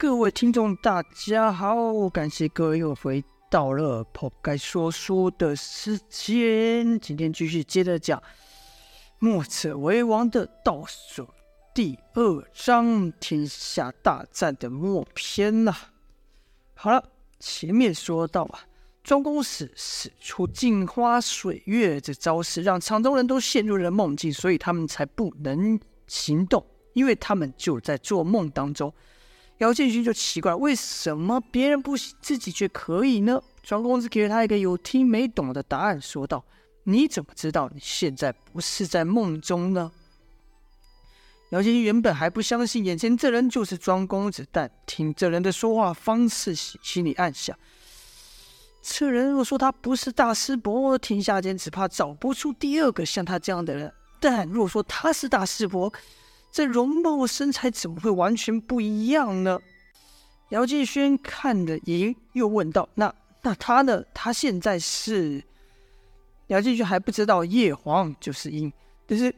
各位听众，大家好，感谢各位又回到了破盖说书的时间。今天继续接着讲墨者为王的倒数第二章——天下大战的末篇呐。好了，前面说到啊，庄公使使出镜花水月这招式，让场中人都陷入了梦境，所以他们才不能行动，因为他们就在做梦当中。姚建勋就奇怪，为什么别人不行，自己却可以呢？庄公子给了他一个有听没懂的答案，说道：“你怎么知道你现在不是在梦中呢？”姚建勋原本还不相信眼前这人就是庄公子，但听这人的说话方式，心里暗想：这人若说他不是大师伯，天下间只怕找不出第二个像他这样的人；但若说他是大师伯，这容貌身材怎么会完全不一样呢？姚建轩看了赢，又问道：“那那他呢？他现在是？”姚建轩还不知道叶黄就是赢，但是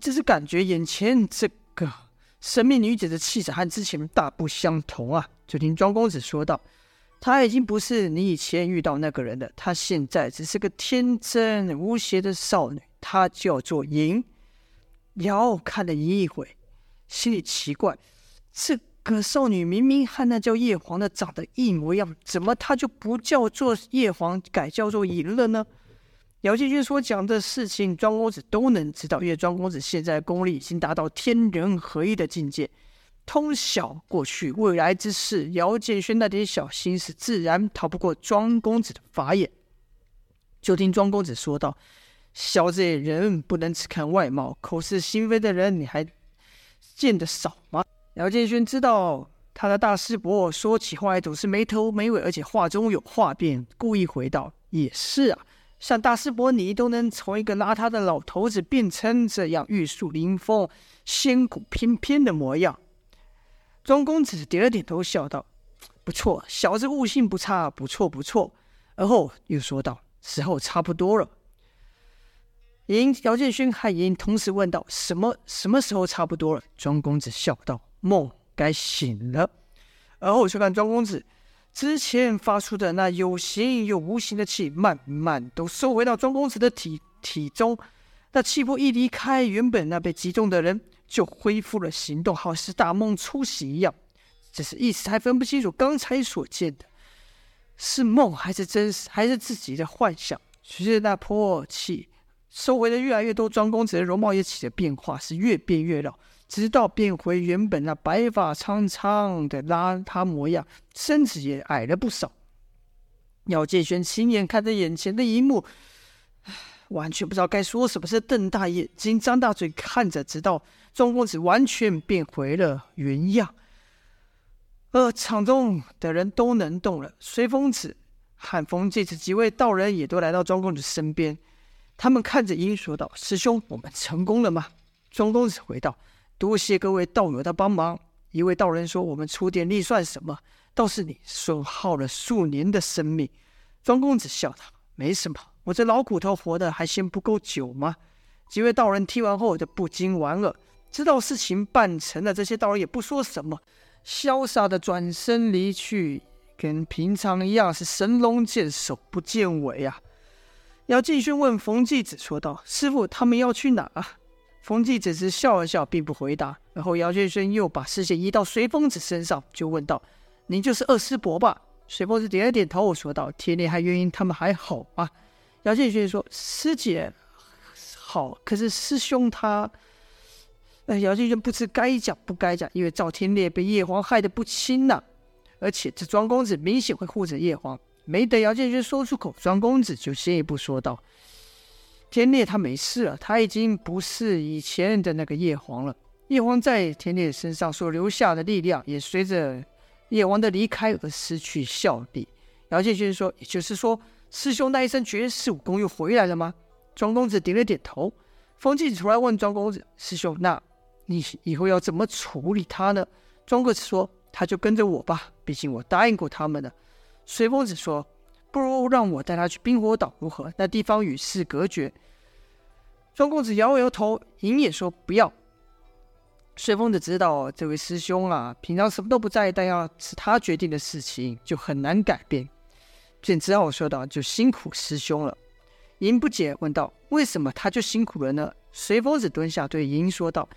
只是感觉眼前这个神秘女子的气质和之前大不相同啊！就听庄公子说道：“她已经不是你以前遇到那个人了，她现在只是个天真无邪的少女，她叫做赢。”姚看了一会，心里奇怪：这个少女明明和那叫叶黄的长得一模一样，怎么她就不叫做叶黄，改叫做赢了呢？姚建军所讲的事情，庄公子都能知道，因为庄公子现在功力已经达到天人合一的境界，通晓过去未来之事。姚建勋那点小心思，自然逃不过庄公子的法眼。就听庄公子说道。小子，人不能只看外貌，口是心非的人你还见得少吗？姚建勋知道他的大师伯说起话来总是没头没尾，而且话中有话便故意回道：“也是啊，像大师伯你都能从一个邋遢的老头子变成这样玉树临风、仙骨翩翩的模样。”庄公子点了点头，笑道：“不错，小子悟性不差，不错不错。”而后又说道：“时候差不多了。”赢姚建勋和赢同时问道：“什么什么时候差不多了？”庄公子笑道：“梦该醒了。”而后却看庄公子之前发出的那有形又无形的气，慢慢都收回到庄公子的体体中。那气魄一离开，原本那被击中的人就恢复了行动，好似大梦初醒一样。只是一时还分不清楚刚才所见的是梦还是真实，还是自己的幻想。随着那破气。收回的越来越多，庄公子的容貌也起了变化，是越变越老，直到变回原本那白发苍苍的邋遢模样，身子也矮了不少。姚建轩亲眼看着眼前的一幕，完全不知道该说什么，是瞪大眼睛、张大嘴看着，直到庄公子完全变回了原样。呃场中的人都能动了，随风子、和风这次几位道人也都来到庄公子身边。他们看着鹰说道：“师兄，我们成功了吗？”庄公子回道：“多谢各位道友的帮忙。”一位道人说：“我们出点力算什么？倒是你损耗了数年的生命。”庄公子笑道：“没什么，我这老骨头活得还嫌不够久吗？”几位道人听完后就不禁玩了。知道事情办成了，这些道人也不说什么，潇洒的转身离去，跟平常一样，是神龙见首不见尾啊。姚继轩问冯继子说道：“师傅，他们要去哪？”冯继子只笑了笑，并不回答。然后姚继轩又把视线移到随风子身上，就问道：“你就是二师伯吧？”随风子点了点头，说道：“天烈和月英他们还好吗？”姚继轩说：“师姐好，可是师兄他……”呃，姚继轩不知该讲不该讲，因为赵天烈被叶黄害得不轻呐、而且这庄公子明显会护着叶黄。没等姚建军说出口，庄公子就先一步说道：“天烈他没事了，他已经不是以前的那个叶黄了。叶黄在天烈身上所留下的力量，也随着叶黄的离开而失去效力。”姚建军说：“也就是说，师兄那一身绝世武功又回来了吗？”庄公子点了点头。风继子出来问庄公子：“师兄，那你以后要怎么处理他呢？”庄公子说：“他就跟着我吧，毕竟我答应过他们了。”随风子说：“不如让我带他去冰火岛如何？那地方与世隔绝。”庄公子摇了摇头，赢也说：“不要。”随风子知道这位师兄啊，平常什么都不在意，但要是他决定的事情，就很难改变，便只好说道：“就辛苦师兄了。”银不解问道：“为什么他就辛苦了呢？”随风子蹲下对银说道：“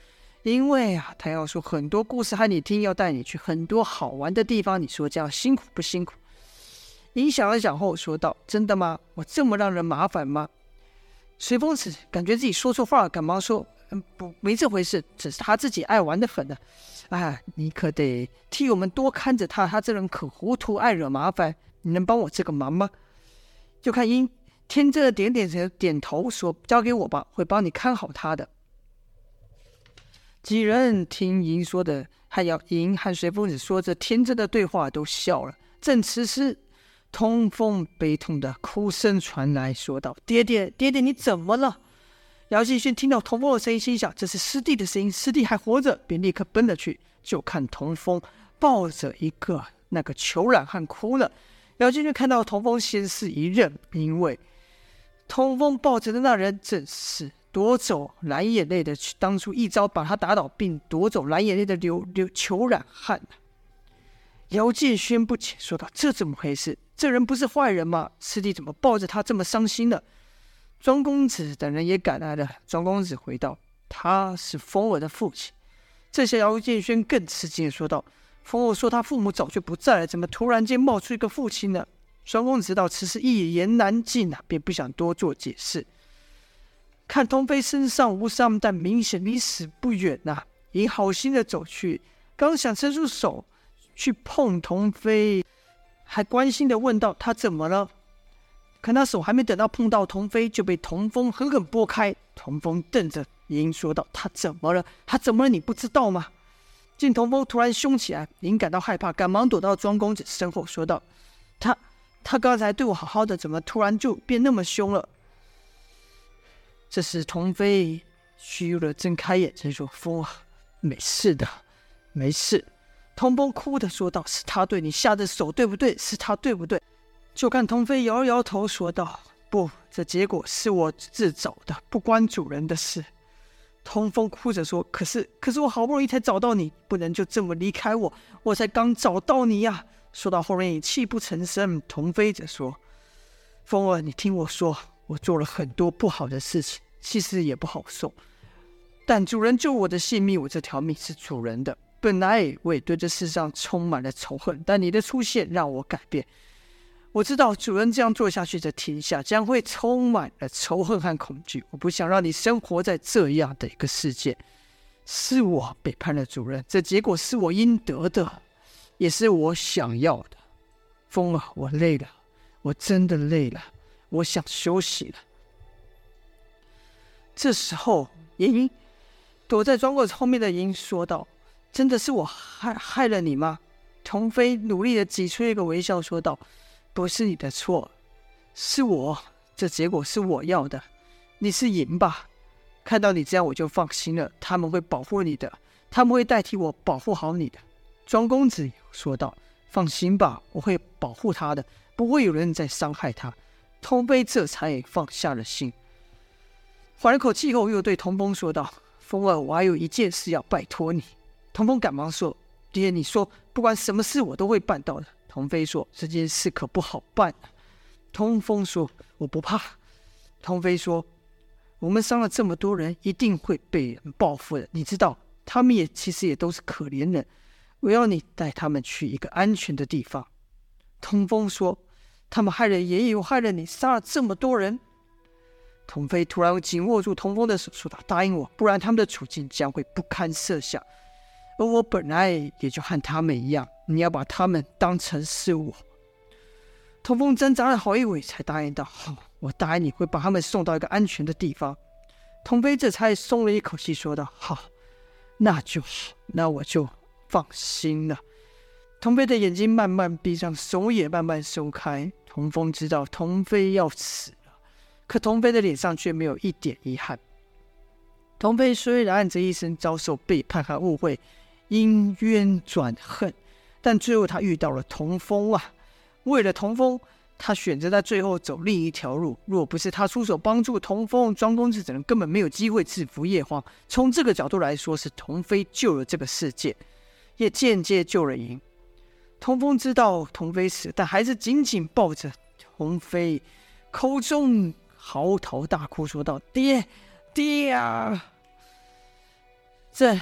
因为啊，他要说很多故事和你听，要带你去很多好玩的地方。你说这样辛苦不辛苦？”银想了想后说道：“真的吗？我这么让人麻烦吗？”随风子感觉自己说错话，赶忙说：“嗯，不，没这回事，只是他自己爱玩的很呢。哎，你可得替我们多看着他，他这人可糊涂，爱惹麻烦。你能帮我这个忙吗？”就看银。天真的点点头，点头说：“交给我吧，会帮你看好他的。”几人听银说的，还要银和随风子说着天真的对话，都笑了。正此时，童风悲痛的哭声传来，说道：“爹爹，爹爹，你怎么了？”姚继轩听到童风的声音，心想：“这是师弟的声音，师弟还活着。”便立刻奔了去，就看童风抱着一个那个虬髯汉哭了。姚继轩看到童风，先是一愣，因为。童风抱着的那人正是夺走蓝眼泪的，当初一招把他打倒并夺走蓝眼泪的刘刘虬髯汉。姚建轩不解说道：“这怎么回事？这人不是坏人吗？师弟怎么抱着他这么伤心呢？”庄公子等人也赶来了。庄公子回道：“他是风儿的父亲。”这下姚建轩更吃惊的说道：“风儿说他父母早就不在了，怎么突然间冒出一个父亲呢？”庄公子道此事一言难尽啊，便不想多做解释。看童飞身上无伤，但明显离死不远呐、啊。银好心的走去，刚想伸出手去碰童飞，还关心的问道：“他怎么了？”可那手还没等到碰到童飞，就被童风狠狠拨开。童风瞪着银说道：“他怎么了？他怎么了？你不知道吗？”见童风突然凶起来，银感到害怕，赶忙躲到庄公子身后说道：“他。”他刚才对我好好的，怎么突然就变那么凶了？这时，童飞虚弱的睁开眼睛说：“风啊，没事的，没事。”通风哭的说道：“是他对你下的手，对不对？是他，对不对？”就看童飞摇摇头说道：“不，这结果是我自找的，不关主人的事。”通风哭着说：“可是，可是我好不容易才找到你，不能就这么离开我，我才刚找到你呀。”说到后面，泣不成声。童飞则说：“风儿，你听我说，我做了很多不好的事情，其实也不好受。但主人救我的性命，我这条命是主人的。本来我也对这世上充满了仇恨，但你的出现让我改变。我知道主人这样做下去，这天下将会充满了仇恨和恐惧。我不想让你生活在这样的一个世界。是我背叛了主人，这结果是我应得的。”也是我想要的，风儿，我累了，我真的累了，我想休息了。这时候，银躲在庄公子后面的银说道：“真的是我害害了你吗？”童飞努力的挤出一个微笑，说道：“不是你的错，是我，这结果是我要的。你是赢吧？看到你这样，我就放心了。他们会保护你的，他们会代替我保护好你的。”庄公子说道：“放心吧，我会保护他的，不会有人再伤害他。”童飞这才放下了心，缓了口气后，又对童风说道：“风儿，我还有一件事要拜托你。”童风赶忙说：“爹，你说，不管什么事，我都会办到的。”童飞说：“这件事可不好办。”童风说：“我不怕。”童飞说：“我们伤了这么多人，一定会被人报复的。你知道，他们也其实也都是可怜人。”我要你带他们去一个安全的地方。童风说：“他们害了爷爷，又害了你，杀了这么多人。”童飞突然紧握住童风的手，说道：“答应我，不然他们的处境将会不堪设想。而我本来也就和他们一样，你要把他们当成是我。”童风挣扎了好一会，才答应道：“好，我答应你会把他们送到一个安全的地方。”童飞这才松了一口气，说道：“好，那就好，那我就。”放心了，童飞的眼睛慢慢闭上，手也慢慢松开。童风知道童飞要死了，可童飞的脸上却没有一点遗憾。童飞虽然这一生遭受背叛和误会，因冤转恨，但最后他遇到了童风啊！为了童风，他选择在最后走另一条路。若不是他出手帮助童风，庄公子只能根本没有机会制服叶荒。从这个角度来说，是童飞救了这个世界，也间接救了赢。童风知道童飞死，但还是紧紧抱着童飞，口中嚎啕大哭，说道：“爹，爹啊！”在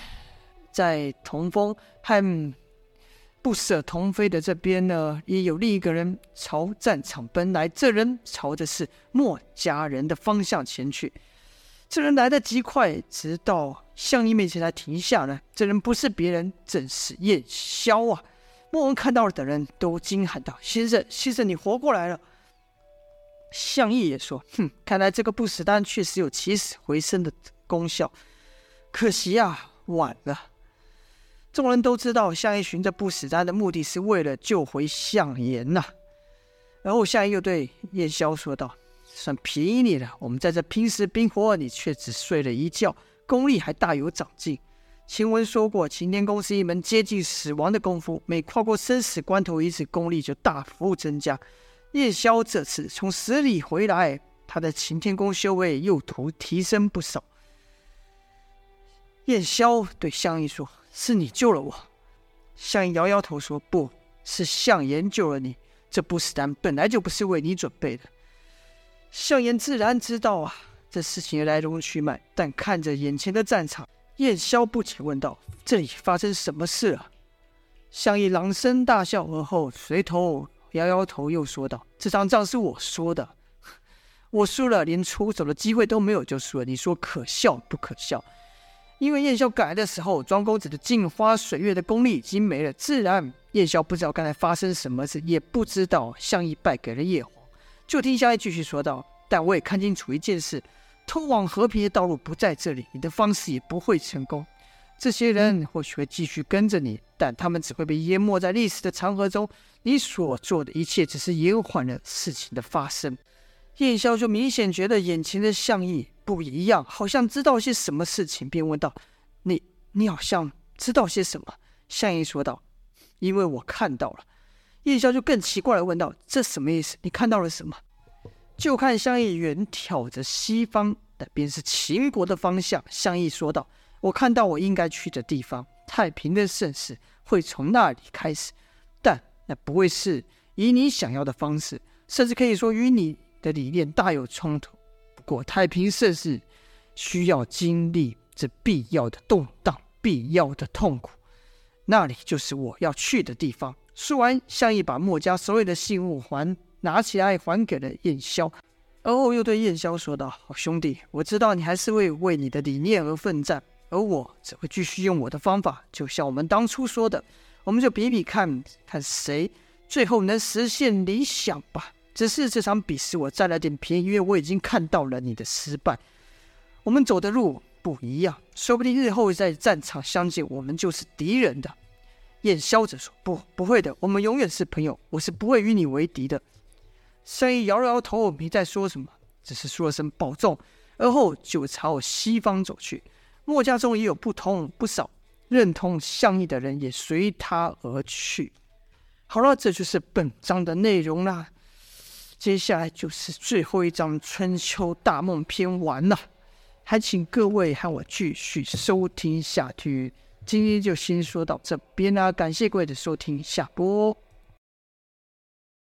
在童风和不舍童飞的这边呢，也有另一个人朝战场奔来。这人朝的是墨家人的方向前去。这人来得极快，直到项羽面前才停下来。这人不是别人，正是燕萧啊！莫文看到了的人都惊喊道：“先生，先生，你活过来了！”项羽也说：“哼，看来这个不死丹确实有起死回生的功效。可惜啊，晚了。”众人都知道，项羽寻着不死丹的目的是为了救回项燕呐。然后项羽又对燕萧说道：“算便宜你了，我们在这拼死拼活，你却只睡了一觉，功力还大有长进。晴雯说过，擎天功是一门接近死亡的功夫，每跨过生死关头一次，功力就大幅增加。燕萧这次从死里回来，他的擎天功修为又图提升不少。”燕萧对项羽说。是你救了我，项羽摇摇头说：“不是项燕救了你，这不死丹本来就不是为你准备的。”项燕自然知道啊，这事情的来龙去脉，但看着眼前的战场，燕萧不解问道：“这里发生什么事了？”项羽朗声大笑，而后随头摇摇头，又说道：“这场仗是我说的，我输了，连出手的机会都没有就输了，你说可笑不可笑？”因为燕萧赶来的时候，庄公子的镜花水月的功力已经没了，自然燕萧不知道刚才发生什么事，也不知道项羽败给了叶黄。就听项羽继续说道：“但我也看清楚一件事，通往和平的道路不在这里，你的方式也不会成功。这些人或许会继续跟着你，但他们只会被淹没在历史的长河中。你所做的一切，只是延缓了事情的发生。”燕萧就明显觉得眼前的项羽。不一样，好像知道些什么事情，便问道：“你，你好像知道些什么？”项羽说道：“因为我看到了。”叶萧就更奇怪的问道：“这什么意思？你看到了什么？”就看项羽远眺着西方，那便是秦国的方向。项羽说道：“我看到我应该去的地方，太平的盛世会从那里开始，但那不会是以你想要的方式，甚至可以说与你的理念大有冲突。”过太平盛世，需要经历这必要的动荡，必要的痛苦，那里就是我要去的地方。说完，项羽把墨家所有的信物还拿起来，还给了燕萧，而后又对燕萧说道：“好兄弟，我知道你还是会为你的理念而奋战，而我只会继续用我的方法。就像我们当初说的，我们就比比看看谁最后能实现理想吧。”只是这场比试我占了点便宜，因为我已经看到了你的失败。我们走的路不一样，说不定日后在战场相见，我们就是敌人的。燕萧则说：“不，不会的，我们永远是朋友，我是不会与你为敌的。”项羽摇了摇头，没再说什么，只是说了声保重，而后就朝西方走去。墨家中也有不同不少认同项羽的人，也随他而去。好了，这就是本章的内容啦。接下来就是最后一章《春秋大梦篇》完了，还请各位和我继续收听下去。今天就先说到这边啦，感谢各位的收听，下播。